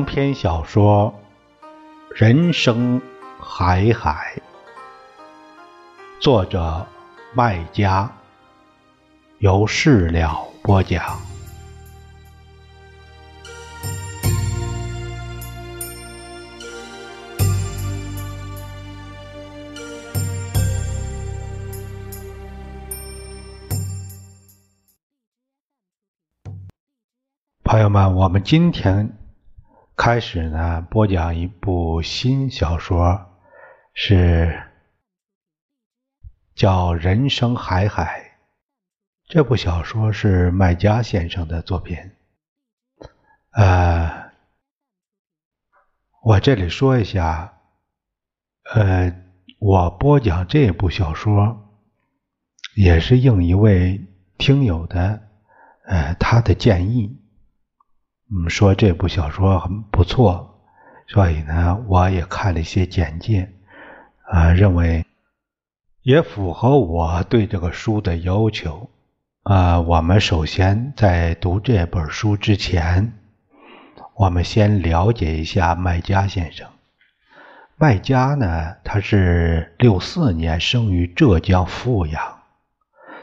长篇小说《人生海海》，作者麦家，由事了播讲。朋友们，我们今天。开始呢，播讲一部新小说，是叫《人生海海》。这部小说是麦家先生的作品。呃，我这里说一下，呃，我播讲这部小说，也是应一位听友的，呃，他的建议。嗯，说这部小说很不错，所以呢，我也看了一些简介，啊，认为也符合我对这个书的要求。啊，我们首先在读这本书之前，我们先了解一下麦家先生。麦家呢，他是六四年生于浙江富阳，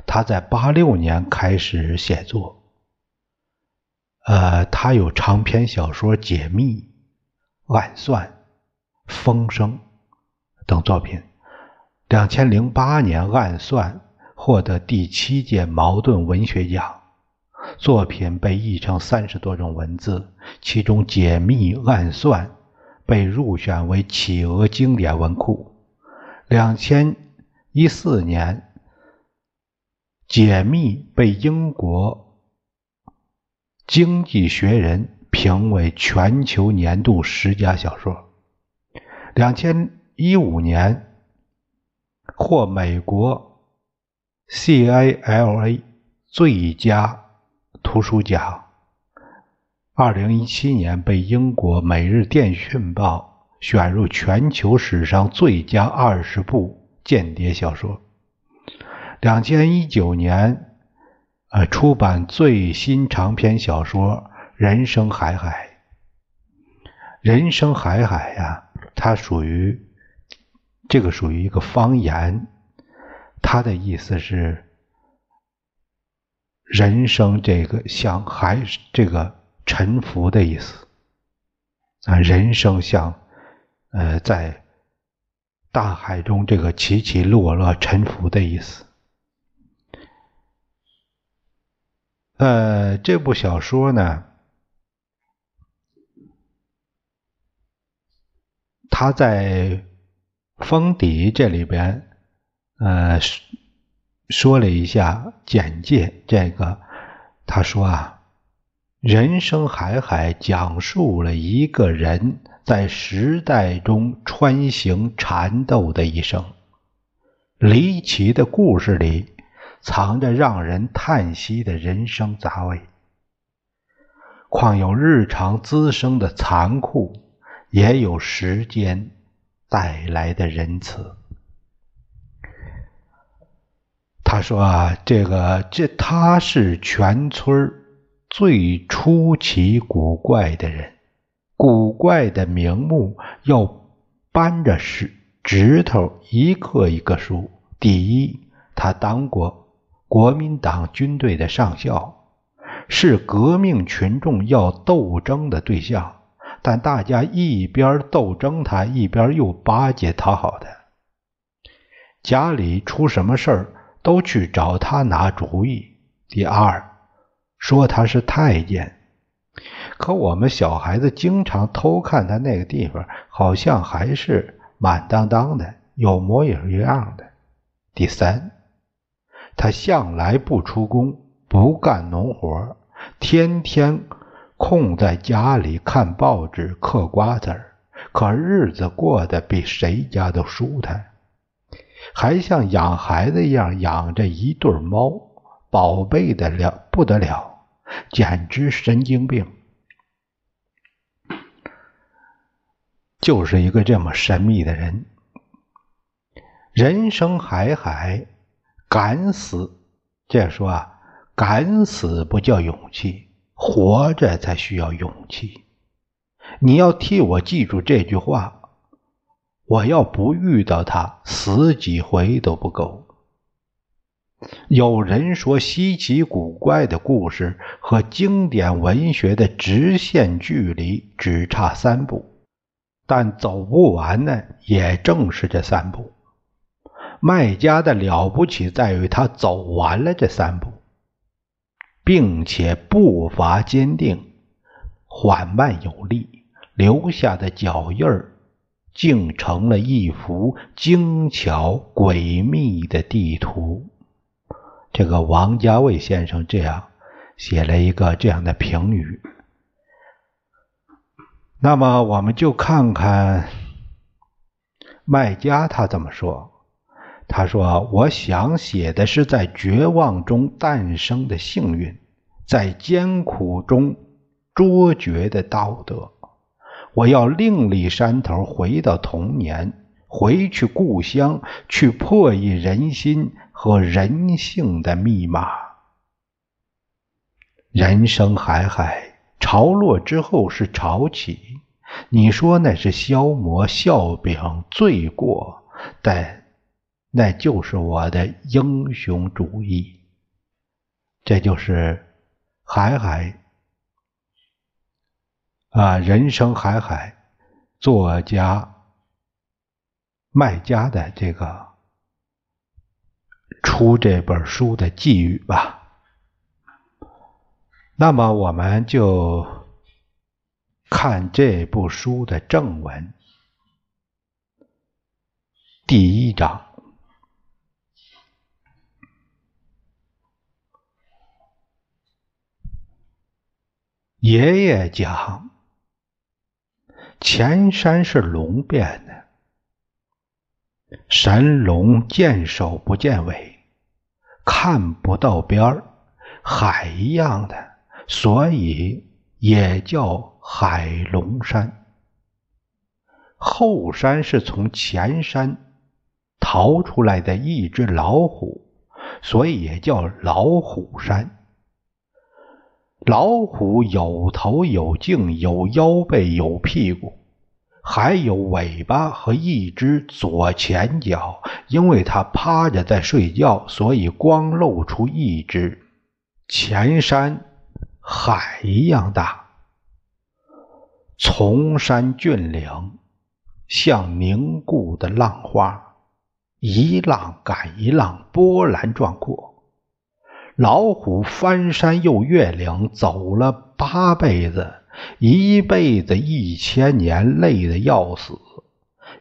他在八六年开始写作。呃，他有长篇小说《解密》《暗算》《风声》等作品。两千零八年，《暗算》获得第七届茅盾文学奖，作品被译成三十多种文字，其中《解密》《暗算》被入选为企鹅经典文库。两千一四年，《解密》被英国。经济学人评为全球年度十佳小说。两千一五年获美国 CILA 最佳图书奖。二零一七年被英国《每日电讯报》选入全球史上最佳二十部间谍小说。两千一九年。呃，出版最新长篇小说《人生海海》。人生海海呀，它属于这个属于一个方言，它的意思是人生这个像海这个沉浮的意思啊，人生像呃在大海中这个起起落落沉浮的意思。呃，这部小说呢，他在封底这里边，呃，说了一下简介。这个他说啊，人生海海讲述了一个人在时代中穿行缠斗的一生，离奇的故事里。藏着让人叹息的人生杂味，况有日常滋生的残酷，也有时间带来的仁慈。他说啊，这个这他是全村最出奇古怪的人，古怪的名目要扳着指指头一个一个数。第一，他当过。国民党军队的上校是革命群众要斗争的对象，但大家一边斗争他，一边又巴结讨好他。家里出什么事儿都去找他拿主意。第二，说他是太监，可我们小孩子经常偷看他那个地方，好像还是满当当的，有模有样的。第三。他向来不出工，不干农活，天天空在家里看报纸、嗑瓜子儿，可日子过得比谁家都舒坦，还像养孩子一样养着一对猫，宝贝的了不得了，简直神经病，就是一个这么神秘的人。人生海海。敢死，这样说啊，敢死不叫勇气，活着才需要勇气。你要替我记住这句话。我要不遇到他，死几回都不够。有人说，稀奇古怪的故事和经典文学的直线距离只差三步，但走不完呢，也正是这三步。卖家的了不起在于他走完了这三步，并且步伐坚定、缓慢有力，留下的脚印儿。竟成了一幅精巧诡秘的地图。这个王家卫先生这样写了一个这样的评语。那么，我们就看看卖家他怎么说。他说：“我想写的是在绝望中诞生的幸运，在艰苦中卓绝的道德。”我要另立山头，回到童年，回去故乡，去破译人心和人性的密码。人生海海，潮落之后是潮起。你说那是消磨、笑柄、罪过，但那就是我的英雄主义。这就是海海。啊，人生海海，作家卖家的这个出这本书的寄语吧。那么，我们就看这部书的正文，第一章，爷爷讲。前山是龙变的，神龙见首不见尾，看不到边儿，海一样的，所以也叫海龙山。后山是从前山逃出来的一只老虎，所以也叫老虎山。老虎有头有颈有腰背有屁股，还有尾巴和一只左前脚。因为它趴着在睡觉，所以光露出一只。前山海一样大，崇山峻岭像凝固的浪花，一浪赶一浪，波澜壮阔。老虎翻山又越岭，走了八辈子，一辈子一千年，累得要死。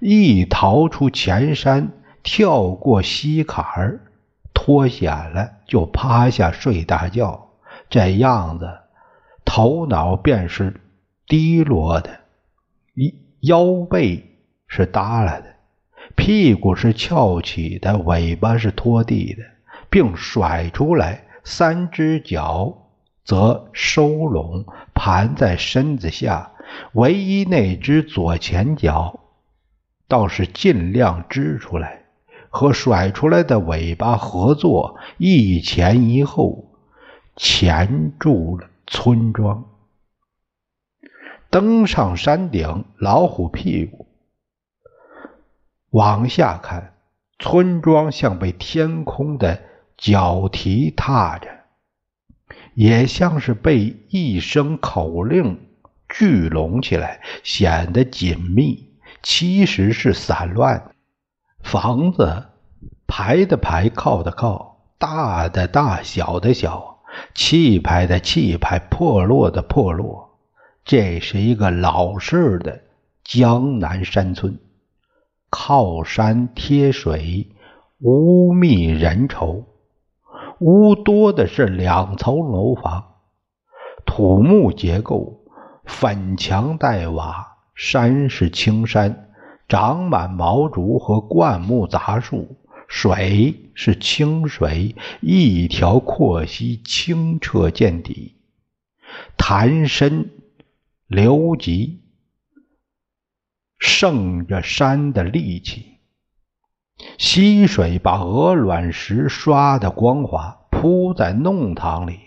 一逃出前山，跳过西坎儿，脱险了，就趴下睡大觉。这样子，头脑便是低落的，腰背是耷拉的，屁股是翘起的，尾巴是拖地的，并甩出来。三只脚则收拢，盘在身子下，唯一那只左前脚倒是尽量支出来，和甩出来的尾巴合作，一前一后钳住了村庄。登上山顶，老虎屁股往下看，村庄像被天空的。脚蹄踏着，也像是被一声口令聚拢起来，显得紧密，其实是散乱。房子排的排，靠的靠，大的大，小的小，气派的气派，破落的破落。这是一个老式的江南山村，靠山贴水，无觅人稠。屋多的是两层楼房，土木结构，粉墙黛瓦，山是青山，长满毛竹和灌木杂树，水是清水，一条阔溪清澈见底，潭深流急，胜着山的力气。溪水把鹅卵石刷得光滑，铺在弄堂里，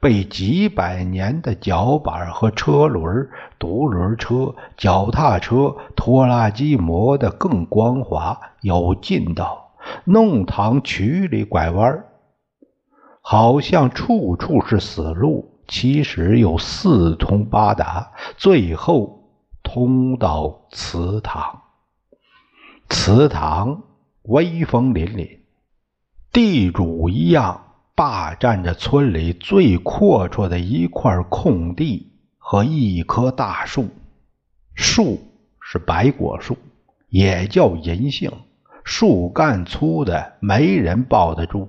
被几百年的脚板和车轮、独轮车、脚踏车、拖拉机磨得更光滑、有劲道。弄堂曲里拐弯，好像处处是死路，其实又四通八达，最后通到祠堂。祠堂威风凛凛，地主一样霸占着村里最阔绰的一块空地和一棵大树。树是白果树，也叫银杏，树干粗的没人抱得住，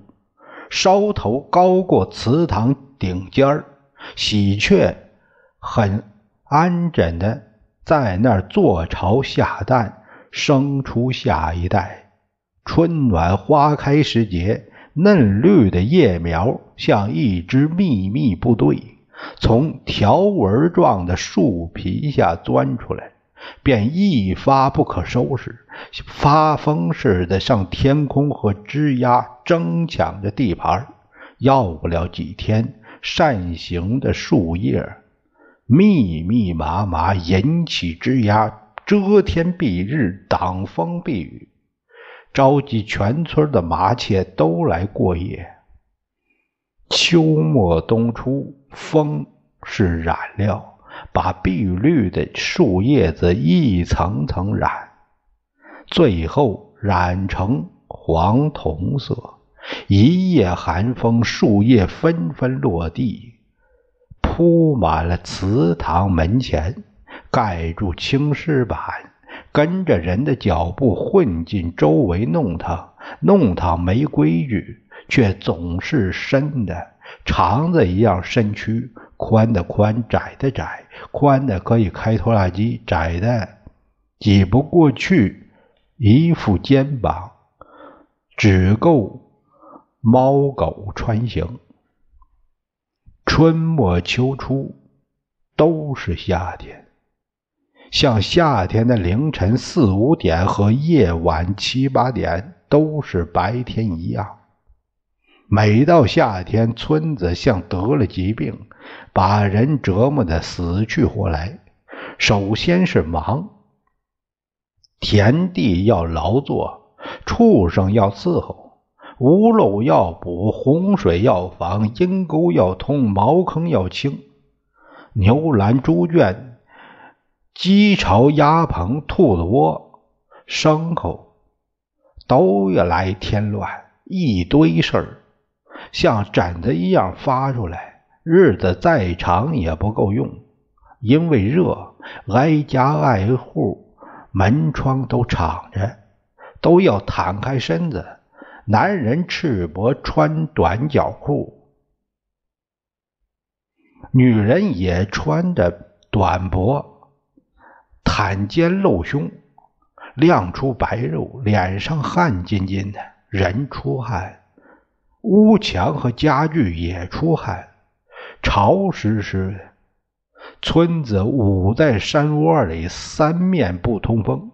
梢头高过祠堂顶尖儿，喜鹊很安枕的在那儿坐巢下蛋。生出下一代。春暖花开时节，嫩绿的叶苗像一支秘密部队，从条纹状的树皮下钻出来，便一发不可收拾，发疯似的向天空和枝丫争抢着地盘。要不了几天，扇形的树叶密密麻麻引起枝丫。遮天蔽日，挡风避雨，召集全村的麻雀都来过夜。秋末冬初，风是染料，把碧绿的树叶子一层层染，最后染成黄铜色。一夜寒风，树叶纷纷落地，铺满了祠堂门前。盖住青石板，跟着人的脚步混进周围弄堂。弄堂没规矩，却总是深的，肠子一样身躯，宽的宽，窄的窄。宽的可以开拖拉机，窄的挤不过去一副肩膀，只够猫狗穿行。春末秋初都是夏天。像夏天的凌晨四五点和夜晚七八点都是白天一样。每到夏天，村子像得了疾病，把人折磨的死去活来。首先是忙，田地要劳作，畜生要伺候，屋漏要补，洪水要防，阴沟要通，茅坑要清，牛栏猪圈。鸡巢、鸭棚、兔子窝、牲口都要来添乱，一堆事儿像疹子一样发出来，日子再长也不够用。因为热，挨家挨户门窗都敞着，都要摊开身子。男人赤膊穿短脚裤，女人也穿着短脖。袒肩露胸，亮出白肉，脸上汗津津的，人出汗，屋墙和家具也出汗，潮湿湿的。村子捂在山窝里，三面不通风，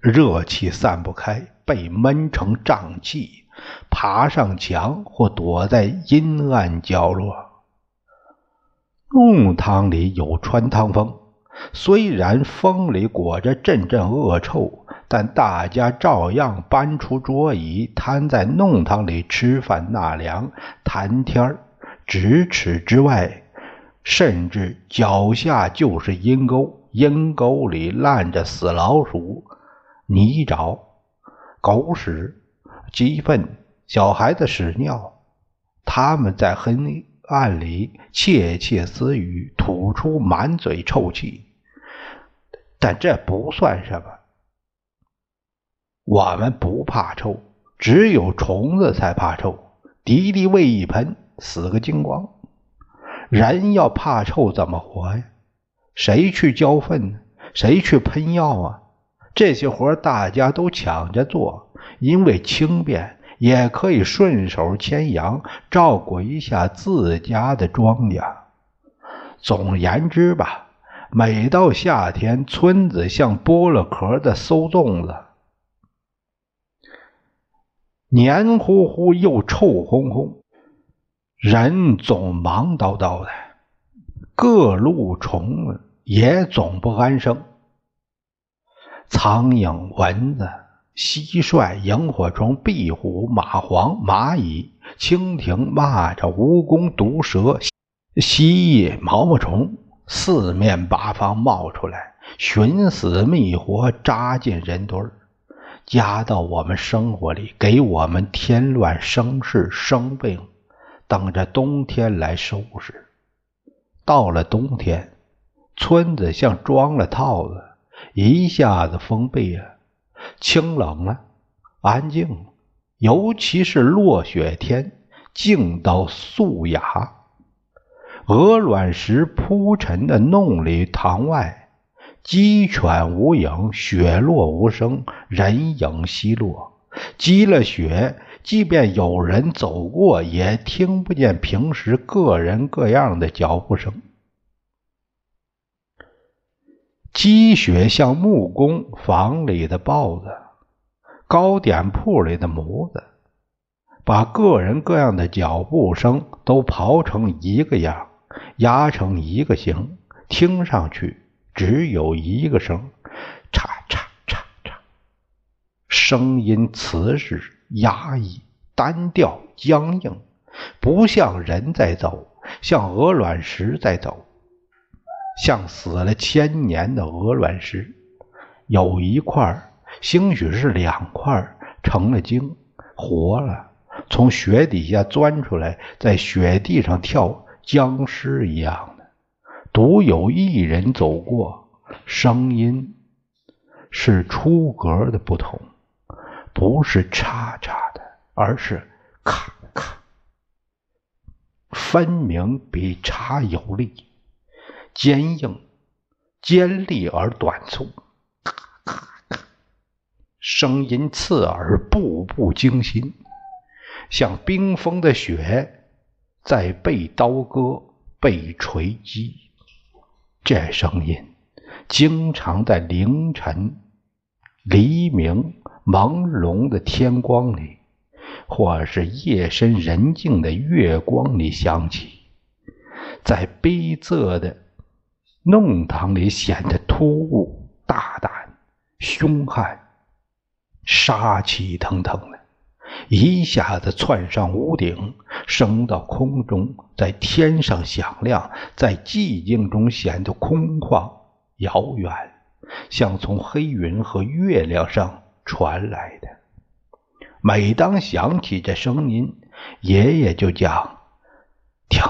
热气散不开，被闷成瘴气，爬上墙或躲在阴暗角落。弄堂里有穿堂风，虽然风里裹着阵阵恶臭，但大家照样搬出桌椅，瘫在弄堂里吃饭纳凉、谈天儿。咫尺之外，甚至脚下就是阴沟，阴沟里烂着死老鼠、泥沼、狗屎、鸡粪、小孩子屎尿，他们在黑。暗里窃窃私语，吐出满嘴臭气，但这不算什么。我们不怕臭，只有虫子才怕臭。敌敌畏一喷，死个精光。人要怕臭怎么活呀？谁去浇粪？谁去喷药啊？这些活大家都抢着做，因为轻便。也可以顺手牵羊，照顾一下自家的庄稼。总而言之吧，每到夏天，村子像剥了壳的馊粽子，黏糊糊又臭烘烘。人总忙叨叨的，各路虫也总不安生。苍蝇、蚊子、蟋蟀、萤火虫、壁虎、蚂蟥、蚂蚁、蜻蜓、蚂蚱、蜈蚣、毒蛇、蜥蜴、毛毛虫，四面八方冒出来，寻死觅活，扎进人堆儿，加到我们生活里，给我们添乱生事生病，等着冬天来收拾。到了冬天，村子像装了套子。一下子封闭了，清冷了，安静了。尤其是落雪天，静到素雅。鹅卵石铺陈的弄里堂外，鸡犬无影，雪落无声，人影稀落。积了雪，即便有人走过，也听不见平时各人各样的脚步声。积雪像木工房里的刨子，糕点铺里的模子，把各人各样的脚步声都刨成一个样，压成一个形，听上去只有一个声：嚓嚓嚓嚓。声音瓷实、压抑、单调、僵硬，不像人在走，像鹅卵石在走。像死了千年的鹅卵石，有一块，兴许是两块，成了精，活了，从雪底下钻出来，在雪地上跳，僵尸一样的。独有一人走过，声音是出格的不同，不是嚓嚓的，而是咔咔，分明比嚓有力。坚硬、尖利而短促，咔咔咔，声音刺耳，步步惊心，像冰封的雪在被刀割、被锤击。这声音经常在凌晨、黎明、朦胧的天光里，或是夜深人静的月光里响起，在逼仄的。弄堂里显得突兀、大胆、凶悍、杀气腾腾的，一下子窜上屋顶，升到空中，在天上响亮，在寂静中显得空旷、遥远，像从黑云和月亮上传来的。每当响起这声音，爷爷就讲：“听，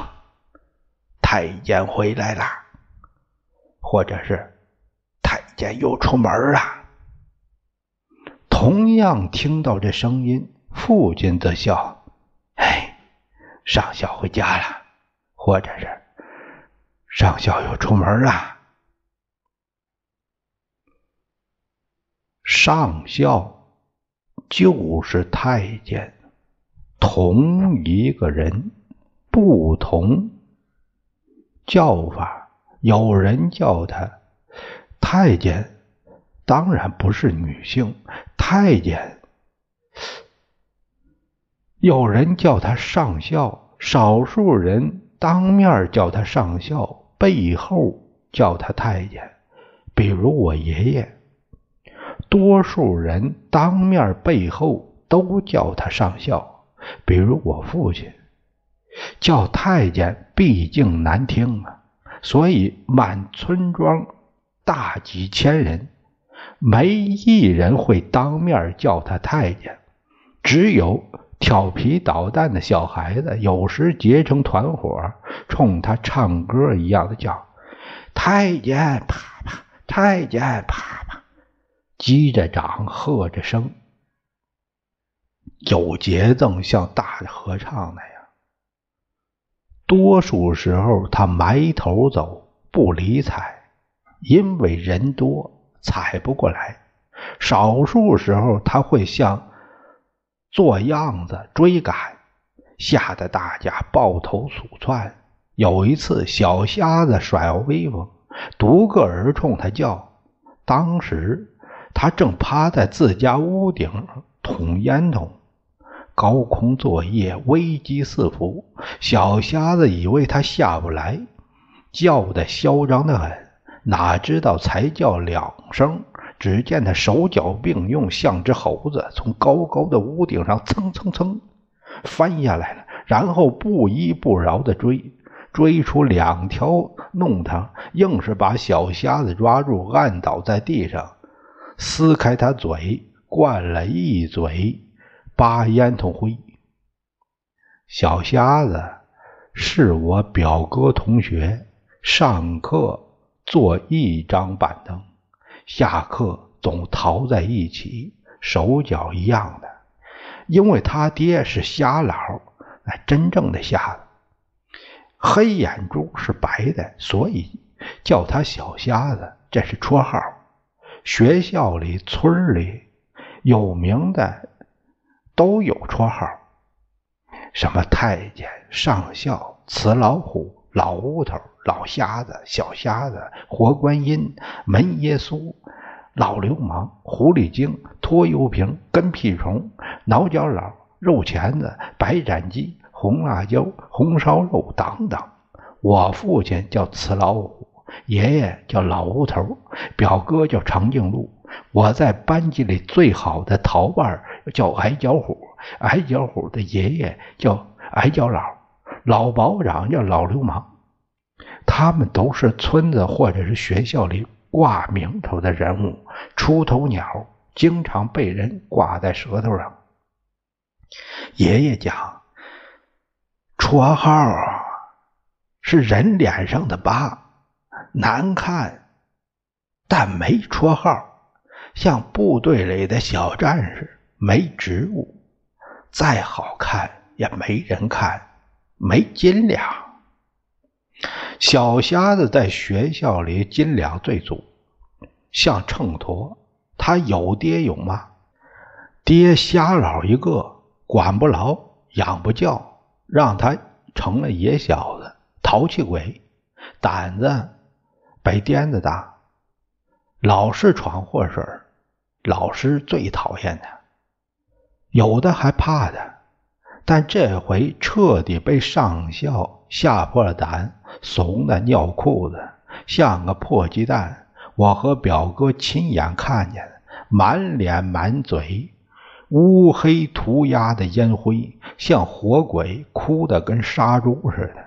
太监回来啦。”或者是太监又出门了。同样听到这声音，父亲则笑：“哎，上校回家了。”或者是上校又出门了。上校就是太监，同一个人，不同叫法。有人叫他太监，当然不是女性。太监，有人叫他上校，少数人当面叫他上校，背后叫他太监。比如我爷爷，多数人当面背后都叫他上校。比如我父亲，叫太监毕竟难听啊。所以，满村庄大几千人，没一人会当面叫他太监。只有调皮捣蛋的小孩子，有时结成团伙，冲他唱歌一样的叫：“太监，啪啪！太监，啪啪！”击着掌，喝着声，有节奏，像大的合唱那样。多数时候，他埋头走，不理睬，因为人多，踩不过来。少数时候，他会像做样子追赶，吓得大家抱头鼠窜。有一次，小瞎子耍威风，独个儿冲他叫。当时他正趴在自家屋顶捅烟筒，高空作业，危机四伏。小瞎子以为他下不来，叫得嚣张的很。哪知道才叫两声，只见他手脚并用，像只猴子，从高高的屋顶上蹭蹭蹭翻下来了，然后不依不饶地追，追出两条弄堂，硬是把小瞎子抓住，按倒在地上，撕开他嘴，灌了一嘴。扒烟筒灰，小瞎子是我表哥同学，上课坐一张板凳，下课总逃在一起，手脚一样的。因为他爹是瞎老，那真正的瞎子，黑眼珠是白的，所以叫他小瞎子，这是绰号。学校里、村里有名的。都有绰号，什么太监、上校、瓷老虎、老乌头、老瞎子、小瞎子、活观音、门耶稣、老流氓、狐狸精、拖油瓶、跟屁虫、挠脚佬、肉钳子、白斩鸡、红辣椒、红烧肉等等。我父亲叫瓷老虎，爷爷叫老乌头，表哥叫长颈鹿。我在班级里最好的逃伴叫矮脚虎，矮脚虎的爷爷叫矮脚佬，老保长叫老流氓。他们都是村子或者是学校里挂名头的人物，出头鸟，经常被人挂在舌头上。爷爷讲，绰号是人脸上的疤，难看，但没绰号。像部队里的小战士，没职务，再好看也没人看，没斤两。小瞎子在学校里斤两最足，像秤砣。他有爹有妈，爹瞎老一个，管不牢，养不教，让他成了野小子，淘气鬼，胆子比颠子大。老是闯祸事儿，老师最讨厌他，有的还怕他，但这回彻底被上校吓破了胆，怂的尿裤子，像个破鸡蛋。我和表哥亲眼看见，满脸满嘴乌黑涂鸦的烟灰，像活鬼，哭得跟杀猪似的，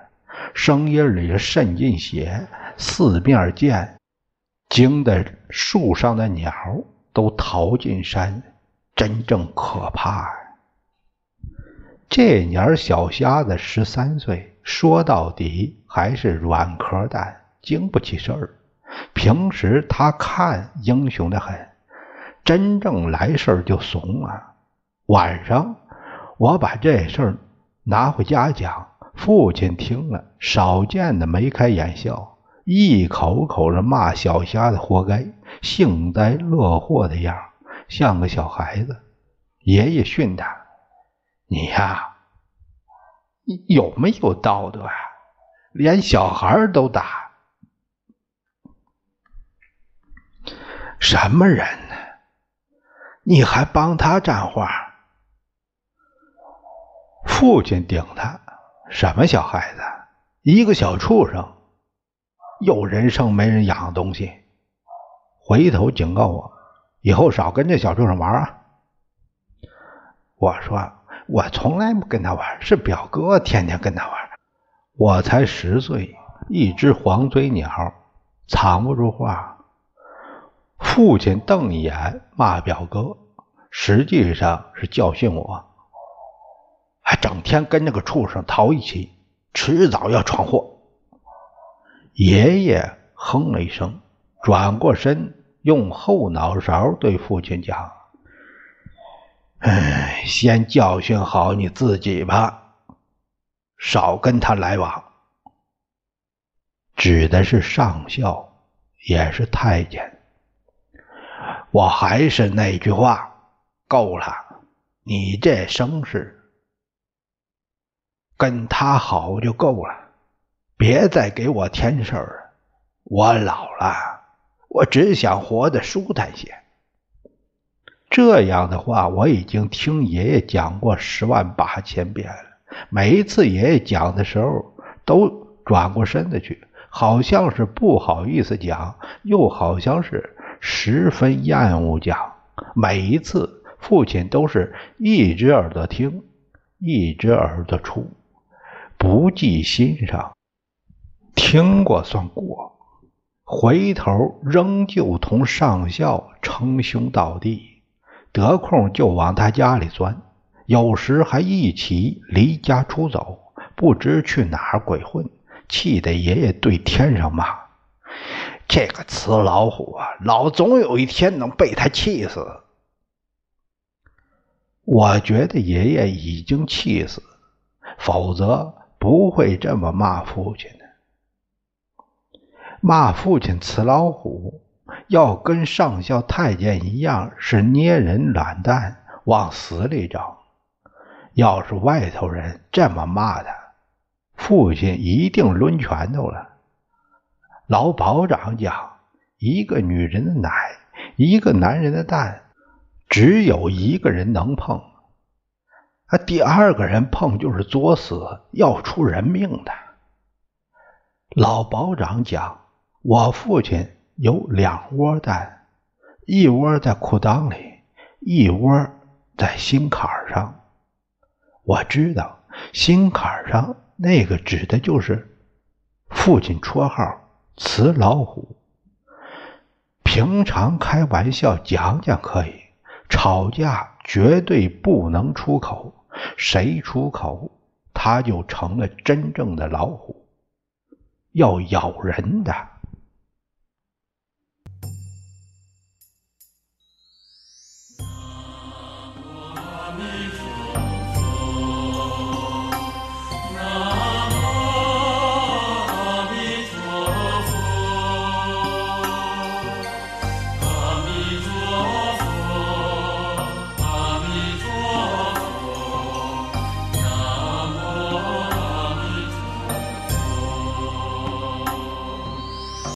声音里渗进血，四面见。惊得树上的鸟都逃进山，真正可怕呀！这年小瞎子十三岁，说到底还是软壳蛋，经不起事儿。平时他看英雄的很，真正来事儿就怂啊。晚上我把这事儿拿回家讲，父亲听了，少见的眉开眼笑。一口口的骂小瞎子活该，幸灾乐祸的样像个小孩子。爷爷训他：“你呀，有没有道德啊？连小孩都打，什么人呢？你还帮他站话？”父亲顶他：“什么小孩子？一个小畜生。”有人生没人养的东西，回头警告我，以后少跟这小畜生玩啊！我说我从来不跟他玩，是表哥天天跟他玩。我才十岁，一只黄嘴鸟，藏不住话。父亲瞪一眼骂表哥，实际上是教训我，还整天跟那个畜生逃一起，迟早要闯祸。爷爷哼了一声，转过身，用后脑勺对父亲讲：“哎，先教训好你自己吧，少跟他来往。”指的是上校，也是太监。我还是那句话，够了，你这声势，跟他好就够了。别再给我添事儿，我老了，我只想活得舒坦些。这样的话，我已经听爷爷讲过十万八千遍了。每一次爷爷讲的时候，都转过身子去，好像是不好意思讲，又好像是十分厌恶讲。每一次，父亲都是一只耳朵听，一只耳朵出，不记心上，听过算过。回头仍旧同上校称兄道弟，得空就往他家里钻，有时还一起离家出走，不知去哪鬼混，气得爷爷对天上骂：“这个雌老虎啊，老总有一天能被他气死。”我觉得爷爷已经气死，否则不会这么骂父亲的。骂父亲“雌老虎”，要跟上校太监一样，是捏人懒蛋，往死里整。要是外头人这么骂他，父亲一定抡拳头了。老保长讲：“一个女人的奶，一个男人的蛋，只有一个人能碰，啊，第二个人碰就是作死，要出人命的。”老保长讲。我父亲有两窝蛋，一窝在裤裆里，一窝在心坎上。我知道心坎上那个指的就是父亲绰号“雌老虎”。平常开玩笑讲讲可以，吵架绝对不能出口。谁出口，他就成了真正的老虎，要咬人的。